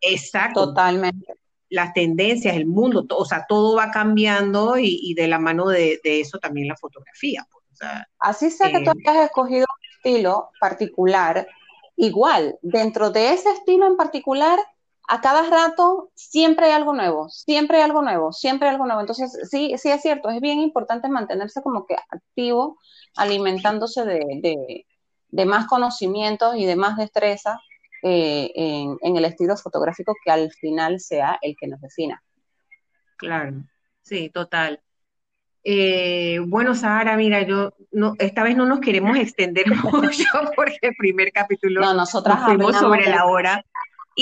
exacto. Totalmente. Las tendencias, el mundo, o sea, todo va cambiando y, de la mano de, eso también la fotografía. Pues, Así sea que tú hayas escogido un estilo particular, igual, dentro de ese estilo en particular, a cada rato siempre hay algo nuevo, siempre hay algo nuevo, siempre hay algo nuevo. Entonces, sí, sí es cierto, es bien importante mantenerse como que activo, alimentándose de, más conocimientos y de más destreza eh, en, el estilo fotográfico que al final sea el que nos defina. Claro, sí, total. Eh, bueno, Sara, mira, yo no, esta vez no nos queremos extender mucho porque el primer capítulo no, nosotras fuimos sobre la hora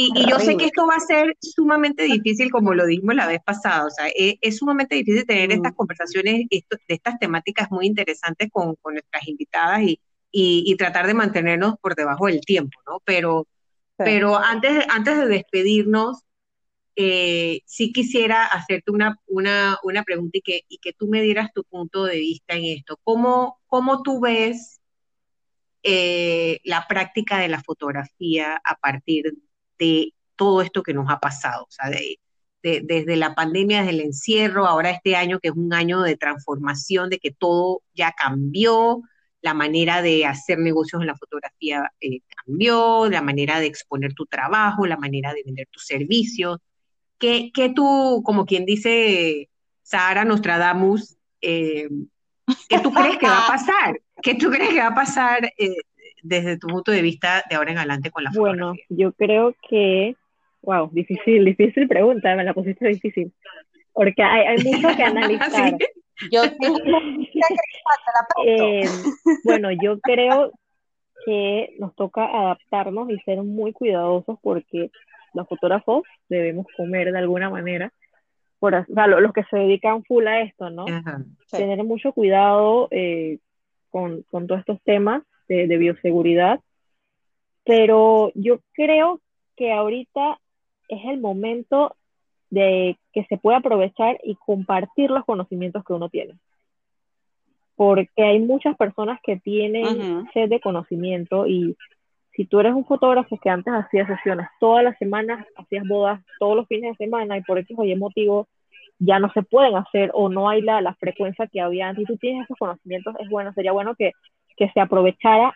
Y, yo sé que esto va a ser sumamente difícil, como lo dijimos la vez pasada, o sea, e, es, sumamente difícil tener estas mm. conversaciones de estas temáticas muy interesantes con, nuestras invitadas y, y, tratar de mantenernos por debajo del tiempo, ¿no? Pero, pero antes, antes de despedirnos, eh, sí quisiera hacerte una, una, una pregunta y que, y que tú me dieras tu punto de vista en esto. ¿Cómo, cómo tú ves eh, la práctica de la fotografía a partir de todo esto que nos ha pasado, o sea, desde la pandemia, desde el encierro, ahora este año que es un año de transformación, de que todo ya cambió, la manera de hacer negocios en la fotografía eh, cambió, la manera de exponer tu trabajo, la manera de vender tus servicios. ¿Qué, qué tú, como quien dice Sara Nostradamus, eh, qué tú crees que va a pasar? ¿Qué tú crees que va a pasar eh, desde tu punto de vista de ahora en adelante con la fotografía? Bueno, yo creo que, wow, difícil, difícil pregunta, me la pusiste difícil, porque hay, hay mucho que analizar. Yo eh, bueno, yo creo que nos toca adaptarnos y ser muy cuidadosos porque los fotógrafos debemos comer de alguna manera, por, o sea, los, que se dedican full a esto, ¿no? Tener mucho cuidado eh, con, con, todos estos temas de, bioseguridad, pero yo creo que ahorita es el momento de que se pueda aprovechar y compartir los conocimientos que uno tiene. Porque hay muchas personas que tienen sed de conocimiento y si tú eres un fotógrafo que antes hacía sesiones todas las semanas, hacías bodas todos los fines de semana y por eso hoy motivo ya no se pueden hacer o no hay la, la frecuencia que había antes y tú tienes esos conocimientos, es bueno, sería bueno que que se aprovechara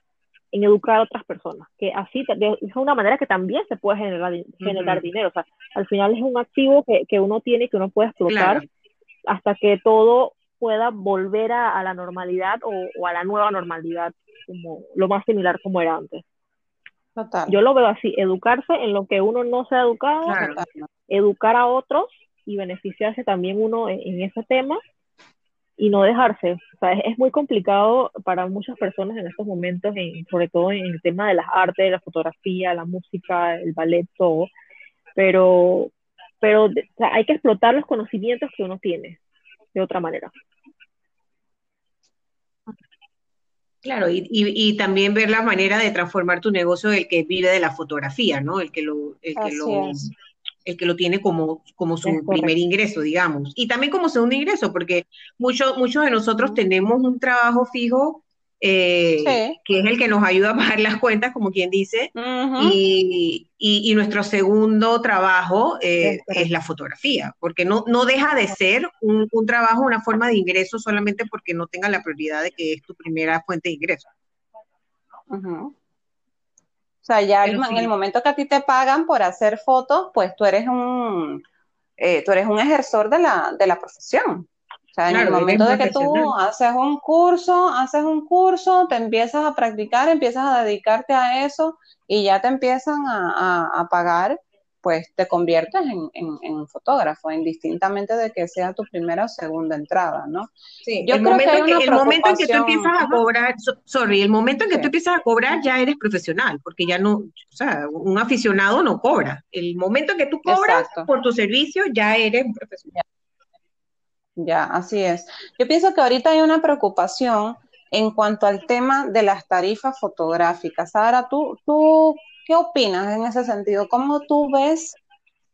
en educar a otras personas, que así es una manera que también se puede generar, generar dinero, o sea, al final es un activo que, que uno tiene y que uno puede explotar hasta que todo pueda volver a, la normalidad o, a la nueva normalidad, como lo más similar como era antes. Total. Yo lo veo así, educarse en lo que uno no se ha educado, educar a otros y beneficiarse también uno en ese tema y no dejarse. O sea, es, muy complicado para muchas personas en estos momentos, sobre todo en el tema de las artes, la fotografía, la música, el ballet, todo. Pero, pero hay que explotar los conocimientos que uno tiene de otra manera. Claro, y, y, también ver la manera de transformar tu negocio el que vive de la fotografía, ¿no? El que lo, el que lo, el que lo tiene como, como su primer ingreso, digamos. Y también como segundo ingreso, porque muchos muchos de nosotros tenemos un trabajo fijo eh, que es el que nos ayuda a pagar las cuentas, como quien dice, y, y, nuestro segundo trabajo eh, es la fotografía, porque no, no deja de ser un, un, trabajo, una forma de ingreso solamente porque no tenga la prioridad de que es tu primera fuente de ingreso. O sea, ya en el momento que a ti te pagan por hacer fotos, pues tú eres un, eh, tú eres un ejercer de la, de la profesión. O sea, en el momento de que tú haces un curso, haces un curso, te empiezas a practicar, empiezas a dedicarte a eso y ya te empiezan a, a pagar pues te conviertes en, en, fotógrafo, indistintamente de que sea tu primera o segunda entrada, ¿no? Sí, yo el creo momento que, el momento en que tú empiezas a cobrar, sorry, el momento en que tú empiezas a cobrar ya eres profesional, porque ya no, o sea, un aficionado no cobra. El momento en que tú cobras por tu servicio ya eres un profesional. Ya, así es. Yo pienso que ahorita hay una preocupación en cuanto al tema de las tarifas fotográficas. Sara, ¿tú, tú ¿Qué opinas en ese sentido? ¿Cómo tú ves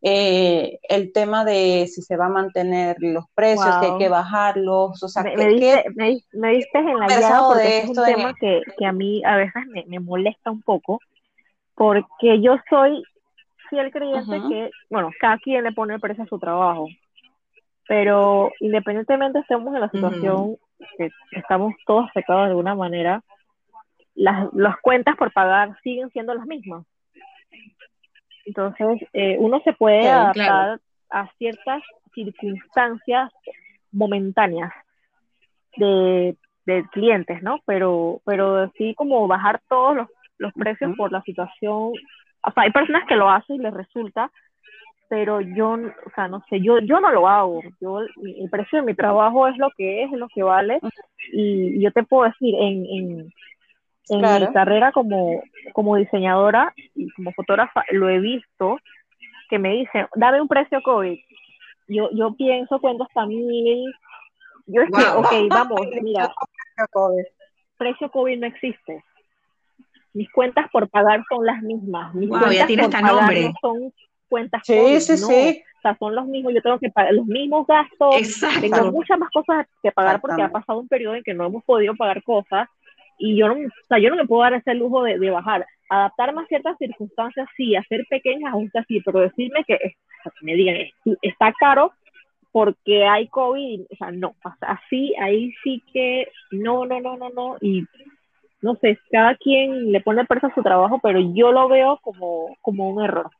eh, el tema de si se va a mantener los precios, que hay que bajarlos? O sea, me, me, diste, me, diste, en la porque es un tema que, que, a mí a veces me, molesta un poco, porque yo soy fiel creyente que, bueno, cada quien le pone el precio a su trabajo, pero independientemente estemos en la situación que estamos todos afectados de alguna manera, las, las cuentas por pagar siguen siendo las mismas. Entonces, eh, uno se puede adaptar a ciertas circunstancias momentáneas de, de, clientes, ¿no? Pero, pero así como bajar todos los, los precios por la situación, o sea, hay personas que lo hacen y les resulta, pero yo, o sea, no sé, yo, yo no lo hago. Yo, el precio de mi trabajo es lo que es, es lo que vale. Y yo te puedo decir, en, en en mi carrera como, como diseñadora y como fotógrafa lo he visto que me dicen, dame un precio COVID. Yo, yo pienso cuento hasta mil. Yo es que, ok, vamos, mira, precio COVID no existe. Mis cuentas por pagar son las mismas. Mis cuentas ya tiene por nombre. son cuentas sí, COVID, sí, no. sí. O sea, son los mismos, yo tengo que pagar los mismos gastos, Exacto. tengo muchas más cosas que pagar porque ha pasado un periodo en que no hemos podido pagar cosas y yo no, o sea, yo no me puedo dar ese lujo de, de bajar. Adaptarme a ciertas circunstancias, sí, hacer pequeños ajustes, sí, pero decirme que, o sea, me digan, está caro porque hay COVID, o sea, no, o así, ahí sí que, no, no, no, no, no, y no sé, cada quien le pone precio a su trabajo, pero yo lo veo como, como un error.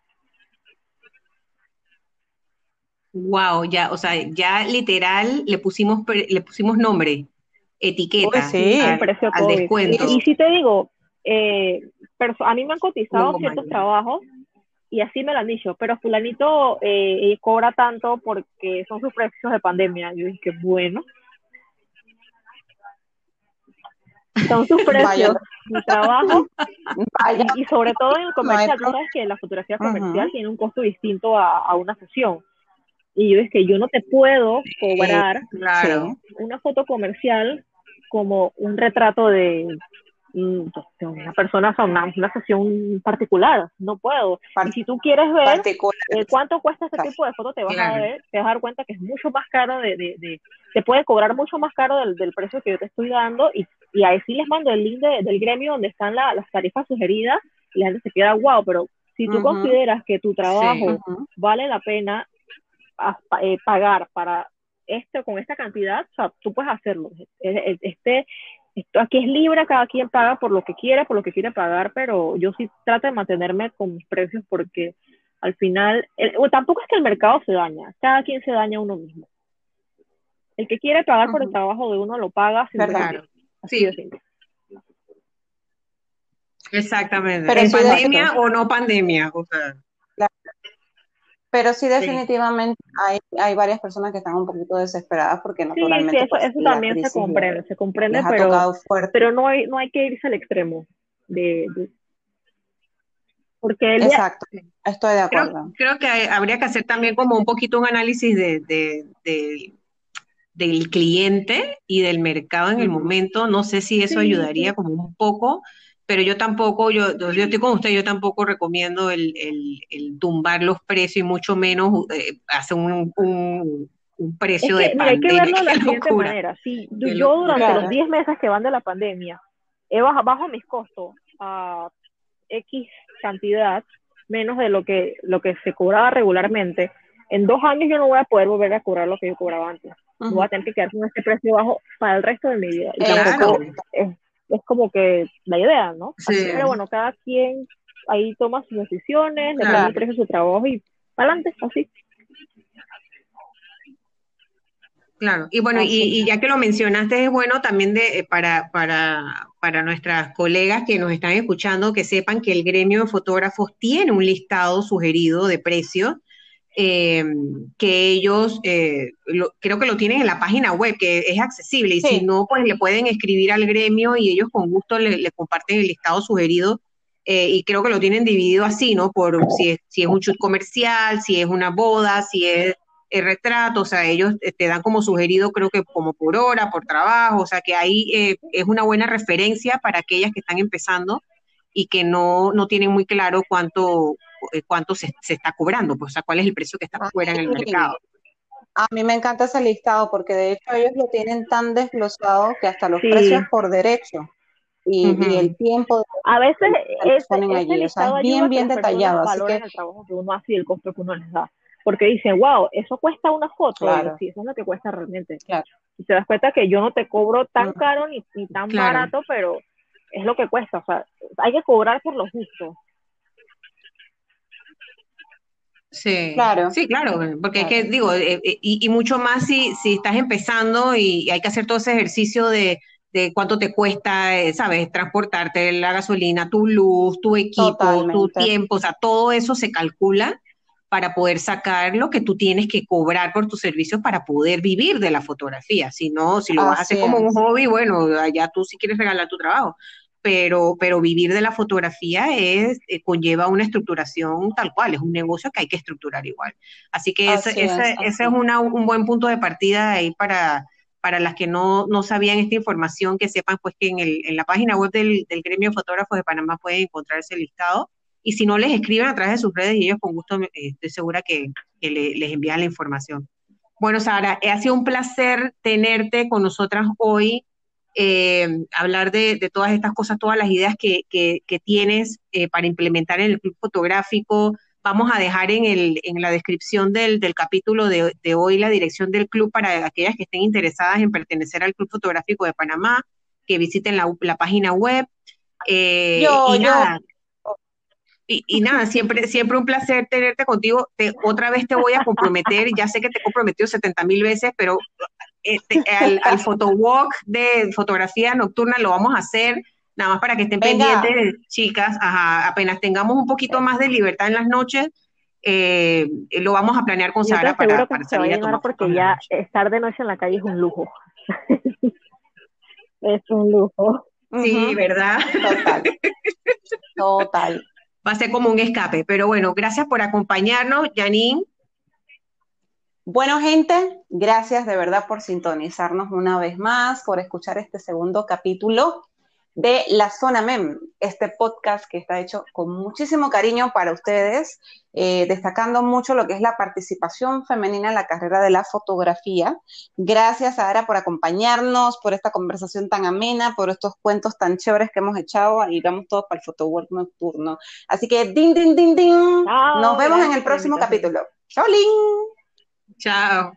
Wow, ya, o sea, ya literal le pusimos le pusimos nombre, etiqueta sí, al, precio al COVID. descuento. Y, y si te digo, eh, a mí me han cotizado Luego, ciertos trabajos y así me lo han dicho, pero fulanito eh, eh, cobra tanto porque son sus precios de pandemia. Yo dije, bueno. Son sus precios, mi trabajo y, y sobre todo en el comercial, tú sabes que la fotografía comercial tiene un costo distinto a, a una sesión. Y yo es que yo no te puedo cobrar Claro. una foto comercial como un retrato de, mm, de una persona, una, una sesión particular. No puedo. Y si tú quieres ver eh, cuánto cuesta este tipo de foto, te vas, Claro. a ver, te vas a dar cuenta que es mucho más caro, de, de, de- te puede cobrar mucho más caro del, del precio que yo te estoy dando. Y, y ahí sí les mando el link de- del gremio donde están la- las tarifas sugeridas y la gente se queda wow, pero si tú consideras que tu trabajo vale la pena a- eh, pagar para esto con esta cantidad, o sea, tú puedes hacerlo. Este, esto aquí es libre, cada quien paga por lo que quiere, por lo que quiere pagar, pero yo sí trato de mantenerme con mis precios porque al final, el- o tampoco es que el mercado se daña, cada quien se daña a uno mismo. El que quiere pagar por el trabajo de uno lo paga sin. Así Sí. Exactamente. Pero ¿En pandemia o no pandemia? O sea, Pero sí, definitivamente hay, hay varias personas que están un poquito desesperadas porque Sí, naturalmente sí, eso, pues, eso la también se comprende, se comprende, pero, pero no hay, no hay que irse al extremo de, de- porque Exacto, estoy de creo, acuerdo. creo que hay- habría que hacer también como un poquito un análisis de, de- de- del cliente y del mercado en el momento. No sé si eso Sí, ayudaría sí. como un poco, pero yo tampoco, yo, yo estoy con usted, yo tampoco recomiendo el, el- el tumbar los precios y mucho menos eh, hacer un, un- un Es precio que, de mira, hay que pandemia. verlo de la siguiente locura. manera. Si Qué yo durante los 10 meses que van de la pandemia he baja- bajo mis costos a X cantidad, menos de lo que, lo que se cobraba regularmente, en dos años yo no voy a poder volver a cobrar lo que yo cobraba antes. Voy a tener que quedar con este precio bajo para el resto de mi vida. Y Claro. tampoco es, es como que la idea, ¿no? Sí. Pero bueno, cada quien ahí toma sus decisiones, le Claro. pone el precio a su trabajo y adelante, así. Claro, y bueno, y, Así y ya que lo mencionaste, es bueno también de, eh, para, para, para nuestras colegas que nos están escuchando que sepan que el gremio de fotógrafos tiene un listado sugerido de precios eh, que ellos eh, lo- creo que lo tienen en la página web, que es accesible, y Sí. si no, pues le pueden escribir al gremio y ellos con gusto le, le comparten el listado sugerido. eh, y creo que lo tienen dividido así, ¿no? Por si es, si es un shoot comercial, si es una boda, si es el retrato, o sea, ellos te dan como sugerido, creo que como por hora, por trabajo, o sea, que ahí eh, es una buena referencia para aquellas que están empezando y que no, no tienen muy claro cuánto, cuánto se, se está cobrando, pues, o sea, cuál es el precio que está Ah, fuera en el mercado. A mí me encanta ese listado porque de hecho ellos lo tienen tan desglosado que hasta los Sí. precios por derecho y, Ujú. y el tiempo A veces allí, o sea, es bien, bien detallado, así que el trabajo que uno hace y el costo que uno les da. Porque dicen, wow, eso cuesta una foto. Claro. sí, eso es lo que cuesta realmente. Claro. Y te das cuenta que yo no te cobro tan Mm. caro ni, ni tan Claro. barato, pero es lo que cuesta. O sea, hay que cobrar por lo justo. Sí, Claro. sí, claro, porque es que digo, eh, eh, y, y mucho más si, si estás empezando y hay que hacer todo ese ejercicio de, de cuánto te cuesta, eh, sabes, transportarte la gasolina, tu luz, tu equipo, tu tiempo, o sea, todo eso se calcula para poder sacar lo que tú tienes que cobrar por tus servicios para poder vivir de la fotografía. Si no, si lo vas a hacer como un hobby, bueno, allá tú si quieres regalar tu trabajo. Pero, pero vivir de la fotografía es, eh, conlleva una estructuración tal cual, es un negocio que hay que estructurar igual. Así que ese, ese, es un buen punto de partida ahí para, para las que no, no sabían esta información, que sepan pues que en, el, en la página web del, del Gremio de Fotógrafos de Panamá pueden encontrar ese listado y si no les escriben a través de sus redes y ellos con gusto eh, estoy segura que, les envían la información. Bueno, Sara, ha sido un placer tenerte con nosotras hoy, eh, hablar de, todas estas cosas, todas las ideas que, tienes eh, para implementar en el club fotográfico. Vamos a dejar en, el, en la descripción del, capítulo de, hoy la dirección del club para aquellas que estén interesadas en pertenecer al Club Fotográfico de Panamá, que visiten la, página web. yo, y nada, y, nada, siempre, siempre un placer tenerte contigo. Te, otra vez te voy a comprometer, ya sé que te he comprometido 70 mil veces, pero este, al, al photowalk de fotografía nocturna lo vamos a hacer, nada más para que estén pendientes, chicas, apenas tengamos un poquito más de libertad en las noches, eh, lo vamos a planear con Sara para, para salir a tomar porque ya estar de noche en la calle es un lujo. es un lujo. Sí, ¿verdad? Total. Total va a ser como un escape. Pero bueno, gracias por acompañarnos, Janine. Bueno, gente, gracias de verdad por sintonizarnos una vez más, por escuchar este segundo capítulo de La Zona MEM, este podcast que está hecho con muchísimo cariño para ustedes, eh, destacando mucho lo que es la participación femenina en la carrera de la fotografía. Gracias, Ara, por acompañarnos, por esta conversación tan amena, por estos cuentos tan chéveres que hemos echado y vamos todos para el fotowork nocturno. Así que, din, din, din, din. Nos vemos en el próximo capítulo. Chao, Tchau.